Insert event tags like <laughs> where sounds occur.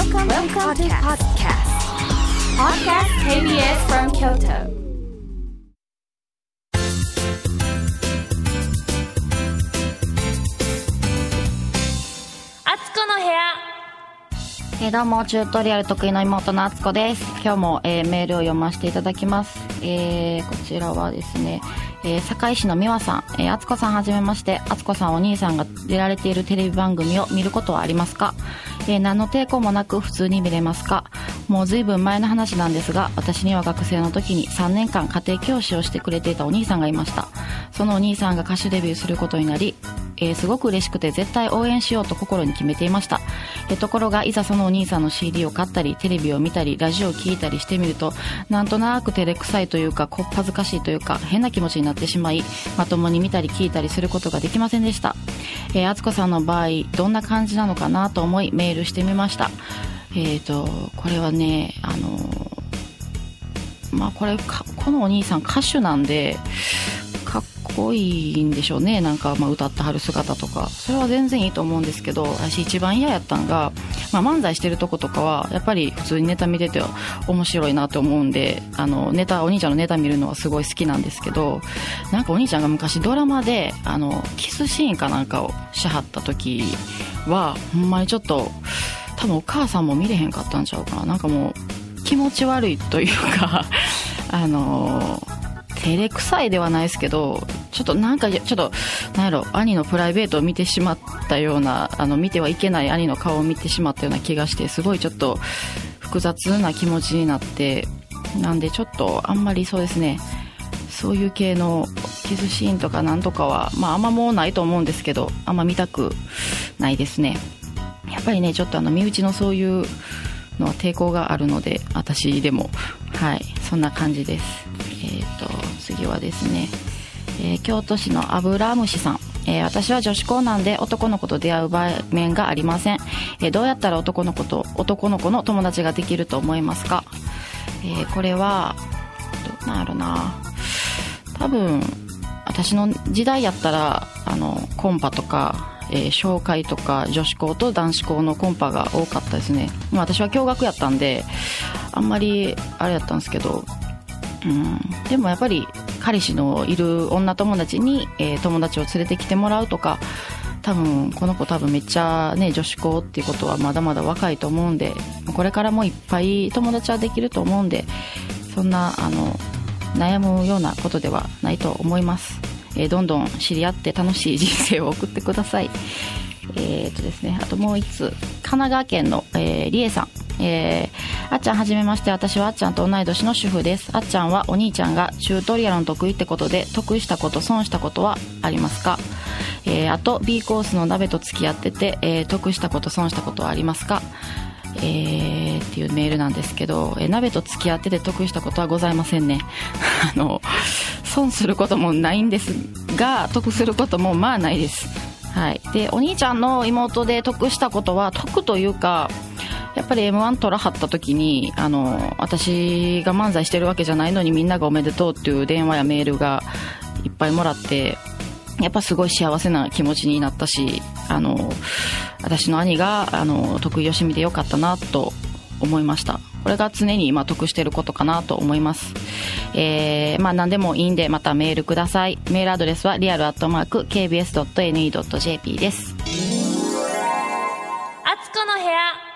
Welcome, Welcome to podcast. Podcast KBS from Kyoto. あつこの部屋。えーどうもチュートリアル得意の妹のあつこです。今日も、えーメールを読ませていただきます、えーこちらはですね、えー堺市の美和さん、えー、あつこさんはじめまして。あつこさんお兄さんが出られているテレビ番組を見ることはありますか、えー何の抵抗もなく普通に見れますか？もう随分前の話なんですが私には学生の時に3年間家庭教師をしてくれていたお兄さんがいました。そのお兄さんが歌手デビューすることになりえーすごく嬉しくて絶対応援しようと心に決めていました、えーところがいざそのお兄さんの CD を買ったりテレビを見たりラジオを聴いたりしてみるとなんとなく照れくさいというかこっぱずかしいというか変な気持ちになってしまいまともに見たり聞いたりすることができませんでした。えーあつこさんの場合どんな感じなのかなと思いメールしてみました。えっ、とこれはねあのまあこれこのお兄さん歌手なんでかっこいんでしょうね。なんかまあ歌ってはる姿とか。それは全然いいと思うんですけど私一番嫌やったんが、まあ、漫才してるとことかはやっぱり普通にネタ見てて面白いなと思うんであのネタお兄ちゃんのネタ見るのはすごい好きなんですけどなんかお兄ちゃんが昔ドラマであのキスシーンかなんかをしはった時はほんまにちょっと多分お母さんも見れへんかったんちゃうかな。なんかもう気持ち悪いというか <laughs> あの照れくさいではないですけどちょっとなんかちょっとなんやろ兄のプライベートを見てしまったようなあの見てはいけない兄の顔を見てしまったような気がしてすごいちょっと複雑な気持ちになってなんでちょっとあんまりそうですねそういう系のキスシーンとかなんとかは、まあ、あんまもうないと思うんですけどあんま見たくないですね。やっぱりねちょっとあの身内のそういうのは抵抗があるので私でも。はい。そんな感じです。えっ、と次はですね、えー京都市のアブラムシさん。えー私は女子校なんで男の子と出会う場面がありません、えーどうやったら男の子と男の子の友達ができると思いますか、えーこれはどなんやろな。多分私の時代やったらあのコンパとか、え紹介とか女子校と男子校のコンパが多かったですね、ま、私は共学やったんであんまりあれやったんですけど、うん、でもやっぱり彼氏のいる女友達に、えー友達を連れてきてもらうとか多分この子多分めっちゃね女子校っていうことはまだまだ若いと思うんでこれからもいっぱい友達はできると思うんでそんなあの悩むようなことではないと思います、えーどんどん知り合って楽しい人生を送ってください。えー、とですねあともう一つ神奈川県の、えー、りえさん。えーあっちゃんはじめまして私はあっちゃんと同い年の主婦です。あっちゃんはお兄ちゃんがチュートリアルの得意ってことで得意したこと損したことはありますか？えーあと B コースの鍋と付き合ってて、えー得したこと損したことはありますか？えーっていうメールなんですけど、えー鍋と付き合ってて得したことはございませんね。<laughs> あの損することもないんですが得することもまあないです。はい。でお兄ちゃんの妹で得したことは得というかやっぱり m 1取らはった時にあの私が漫才してるわけじゃないのにみんながおめでとうっていう電話やメールがいっぱいもらってやっぱすごい幸せな気持ちになったしあの私の兄があの得意よしみでよかったなと思いました。これが常に今得してることかなと思います、えー、まあ何でもいいんでまたメールください。メールアドレスはリアルアットマーク KBS.NE.JP です。あつこの部屋。